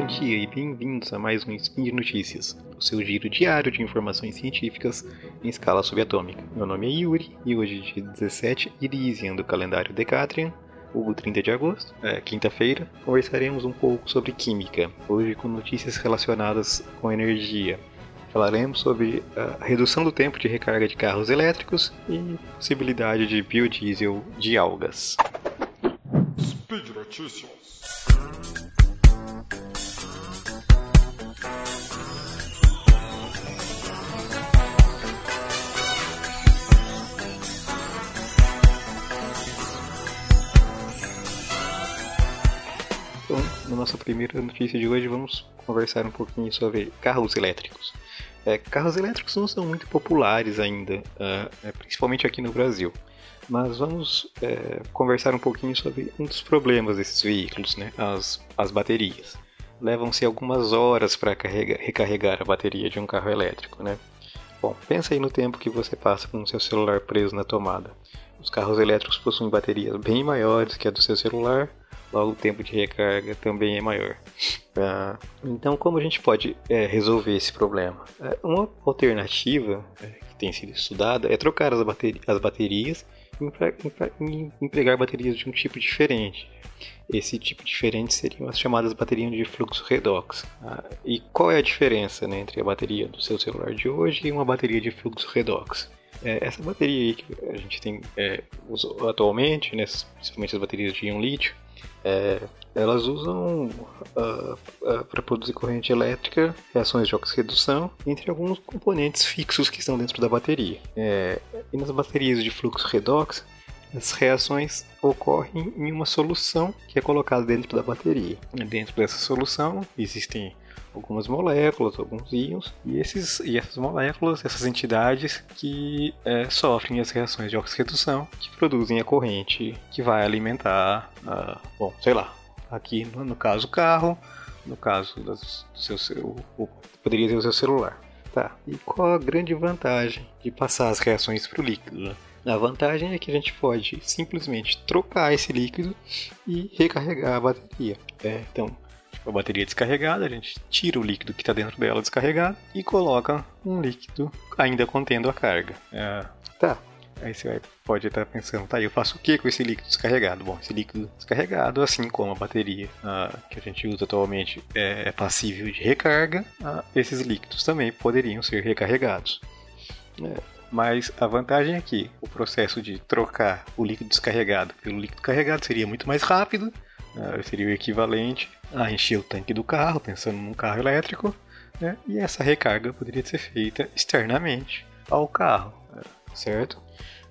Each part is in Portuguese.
Bom dia e bem-vindos a mais um Spin de Notícias, o seu giro diário de informações científicas em escala subatômica. Meu nome é Yuri e hoje, dia 17 de dezembro do calendário Decatrian, o 30 de agosto, é, quinta-feira, conversaremos um pouco sobre química, hoje com notícias relacionadas com energia. Falaremos sobre a redução do tempo de recarga de carros elétricos e possibilidade de biodiesel de algas. Speed Notícias. Então, na nossa primeira notícia de hoje, vamos conversar um pouquinho sobre carros elétricos. É, carros elétricos não são muito populares ainda, uh, principalmente aqui no Brasil. Mas vamos é, conversar um pouquinho sobre um dos problemas desses veículos, né? as, as baterias. Levam-se algumas horas para recarregar a bateria de um carro elétrico. Né? Bom, pensa aí no tempo que você passa com o seu celular preso na tomada. Os carros elétricos possuem baterias bem maiores que a do seu celular, logo o tempo de recarga também é maior. Ah, então, como a gente pode é, resolver esse problema? É, uma alternativa é, que tem sido estudada é trocar as, bateri as baterias e empregar baterias de um tipo diferente. Esse tipo diferente seriam as chamadas baterias de fluxo redox. Ah, e qual é a diferença né, entre a bateria do seu celular de hoje e uma bateria de fluxo redox? É, essa bateria que a gente tem é, atualmente, né, principalmente as baterias de íon lítio, é, elas usam uh, uh, para produzir corrente elétrica reações de oxirredução entre alguns componentes fixos que estão dentro da bateria. É, e nas baterias de fluxo redox, as reações ocorrem em uma solução que é colocada dentro da bateria. Dentro dessa solução existem algumas moléculas, alguns íons, e, esses, e essas moléculas, essas entidades que é, sofrem as reações de oxirredução que produzem a corrente que vai alimentar, uh, bom, sei lá, aqui no, no caso o carro, no caso das, do seu, seu, poderia ser o seu celular. Tá, e qual a grande vantagem de passar as reações para o líquido? Né? A vantagem é que a gente pode simplesmente trocar esse líquido e recarregar a bateria. É, então, a bateria descarregada, a gente tira o líquido que está dentro dela descarregado e coloca um líquido ainda contendo a carga. É, tá. Aí você vai, pode estar pensando, tá, eu faço o que com esse líquido descarregado? Bom, esse líquido descarregado, assim como a bateria ah, que a gente usa atualmente é, é passível de recarga, ah, esses líquidos também poderiam ser recarregados. É, mas a vantagem é que o processo de trocar o líquido descarregado pelo líquido carregado seria muito mais rápido, uh, seria o equivalente a encher o tanque do carro, pensando num carro elétrico, né? e essa recarga poderia ser feita externamente ao carro, certo?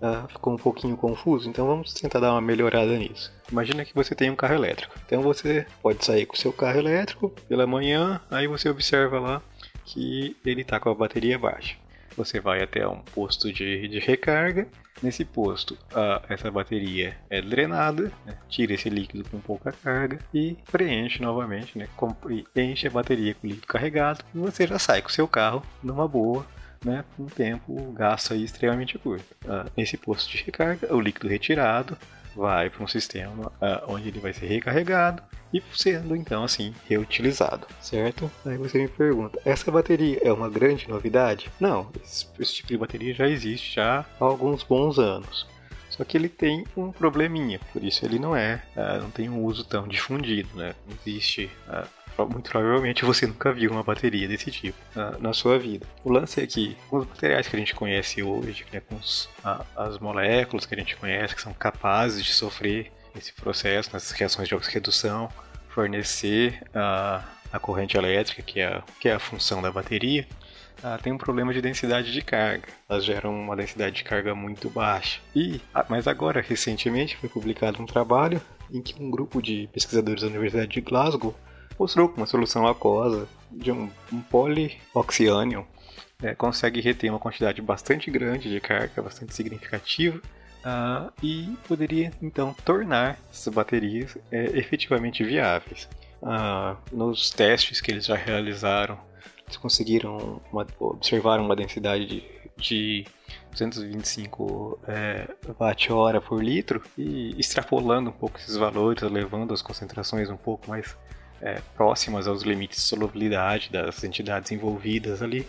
Uh, ficou um pouquinho confuso, então vamos tentar dar uma melhorada nisso. Imagina que você tem um carro elétrico, então você pode sair com o seu carro elétrico pela manhã, aí você observa lá que ele está com a bateria baixa você vai até um posto de, de recarga. Nesse posto, a, essa bateria é drenada, né? tira esse líquido com pouca carga e preenche novamente, né? enche a bateria com líquido carregado e você já sai com o seu carro numa boa, né? com um tempo gasto aí extremamente curto. Ah, nesse posto de recarga, o líquido retirado vai para um sistema uh, onde ele vai ser recarregado e sendo então assim reutilizado, certo? Aí você me pergunta, essa bateria é uma grande novidade? Não, esse, esse tipo de bateria já existe já há alguns bons anos. Só que ele tem um probleminha, por isso ele não é, uh, não tem um uso tão difundido, né? Não existe uh, muito provavelmente você nunca viu uma bateria desse tipo na, na sua vida. O lance é que os materiais que a gente conhece hoje, né, com os, a, as moléculas que a gente conhece, que são capazes de sofrer esse processo, nessas reações de oxirredução, fornecer a, a corrente elétrica, que é, que é a função da bateria, ah, tem um problema de densidade de carga. Elas geram uma densidade de carga muito baixa. E, mas agora, recentemente, foi publicado um trabalho em que um grupo de pesquisadores da Universidade de Glasgow mostrou que uma solução aquosa de um, um é, consegue reter uma quantidade bastante grande de carga, bastante significativa, uh, e poderia então tornar essas baterias é, efetivamente viáveis. Uh, nos testes que eles já realizaram, eles conseguiram uma, observar uma densidade de, de 225 é, watt-hora por litro e extrapolando um pouco esses valores, levando as concentrações um pouco mais é, próximas aos limites de solubilidade das entidades envolvidas ali.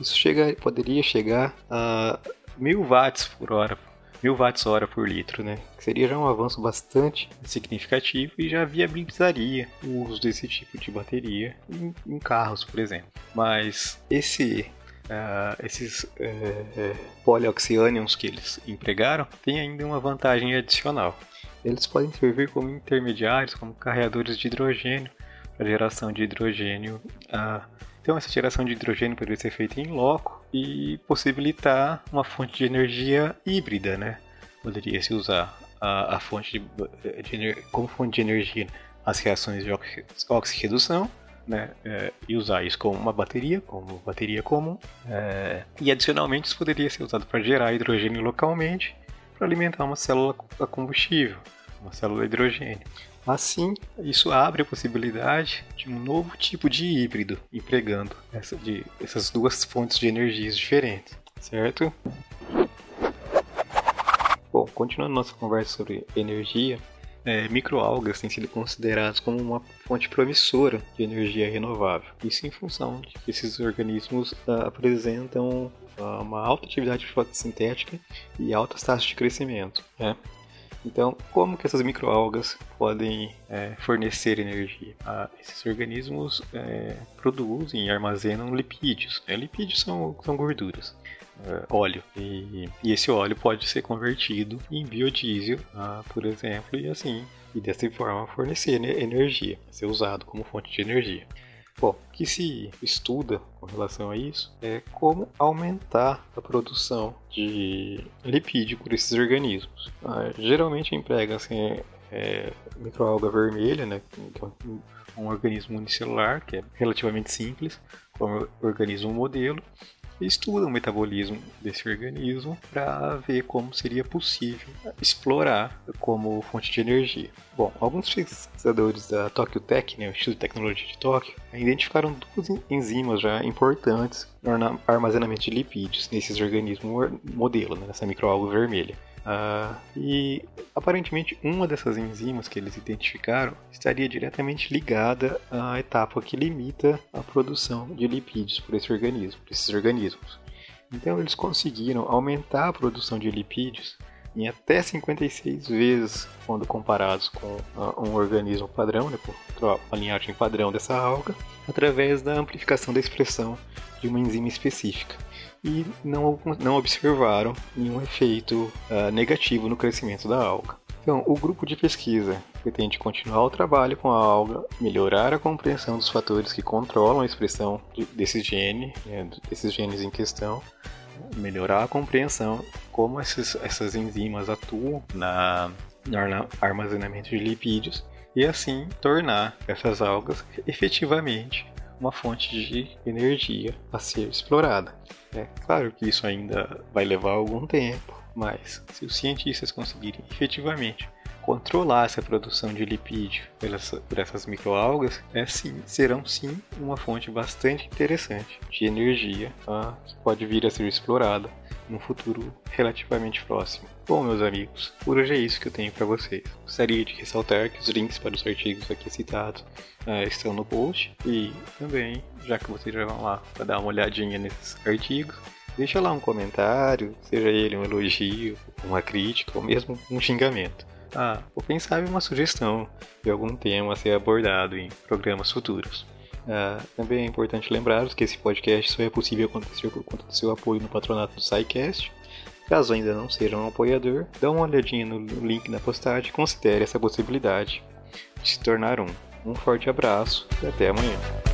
Isso chega, poderia chegar a 1000 watts por hora, 1000 watts hora por litro, né? Que seria já um avanço bastante significativo e já viabilizaria o uso desse tipo de bateria em, em carros, por exemplo. Mas esse Uh, esses uh, que eles empregaram têm ainda uma vantagem adicional. Eles podem servir como intermediários, como carreadores de hidrogênio para geração de hidrogênio. Uh, então, essa geração de hidrogênio poderia ser feita em loco e possibilitar uma fonte de energia híbrida, né? Poderia se usar a, a fonte de, de, como fonte de energia as reações de oxirredução né, é, e usar isso como uma bateria, como bateria comum. É, e adicionalmente isso poderia ser usado para gerar hidrogênio localmente para alimentar uma célula a combustível, uma célula de hidrogênio. Assim, isso abre a possibilidade de um novo tipo de híbrido, empregando essa de, essas duas fontes de energias diferentes, certo? Bom, continuando nossa conversa sobre energia, é, microalgas têm sido consideradas como uma fonte promissora de energia renovável. Isso em função de que esses organismos uh, apresentam uh, uma alta atividade fotossintética e altas taxas de crescimento. Né? Então, como que essas microalgas podem é, fornecer energia? Ah, esses organismos é, produzem e armazenam lipídios. Né? Lipídios são, são gorduras. É, óleo. E, e, esse óleo pode ser convertido em biodiesel, ah, por exemplo, e assim, e dessa forma fornecer energia, ser usado como fonte de energia. Bom, o que se estuda com relação a isso é como aumentar a produção de lipídio por esses organismos. Ah, geralmente emprega-se assim, é, microalga vermelha, né, que é um, um organismo unicelular, que é relativamente simples, como organismo modelo, estuda o metabolismo desse organismo para ver como seria possível explorar como fonte de energia. Bom, alguns pesquisadores da Tokyo Tech, né, o Instituto de Tecnologia de Tóquio, identificaram duas enzimas já importantes no armazenamento de lipídios nesses organismos modelo, né, nessa microalga vermelha. Uh, e aparentemente uma dessas enzimas que eles identificaram estaria diretamente ligada à etapa que limita a produção de lipídios por esse organismo, por esses organismos. Então eles conseguiram aumentar a produção de lipídios em até 56 vezes quando comparados com uh, um organismo padrão, né, com a linhagem padrão dessa alga, através da amplificação da expressão de uma enzima específica e não, não observaram nenhum efeito uh, negativo no crescimento da alga. Então, o grupo de pesquisa pretende continuar o trabalho com a alga, melhorar a compreensão dos fatores que controlam a expressão de, desse gene, né, desses genes em questão, melhorar a compreensão como esses, essas enzimas atuam na, no armazenamento de lipídios e assim tornar essas algas efetivamente uma fonte de energia a ser explorada. É claro que isso ainda vai levar algum tempo, mas se os cientistas conseguirem efetivamente controlar essa produção de lipídio por essas microalgas, é sim, serão sim uma fonte bastante interessante de energia tá? que pode vir a ser explorada num futuro relativamente próximo. Bom, meus amigos, por hoje é isso que eu tenho para vocês. Gostaria de ressaltar que os links para os artigos aqui citados uh, estão no post e também, já que vocês já vão lá para dar uma olhadinha nesses artigos, deixa lá um comentário, seja ele um elogio, uma crítica ou mesmo um xingamento. Ah, ou quem sabe uma sugestão de algum tema a ser abordado em programas futuros. Uh, também é importante lembrar que esse podcast só é possível acontecer por conta do seu apoio no patronato do SciCast. Caso ainda não seja um apoiador, dá uma olhadinha no link na postagem e considere essa possibilidade de se tornar um. Um forte abraço e até amanhã.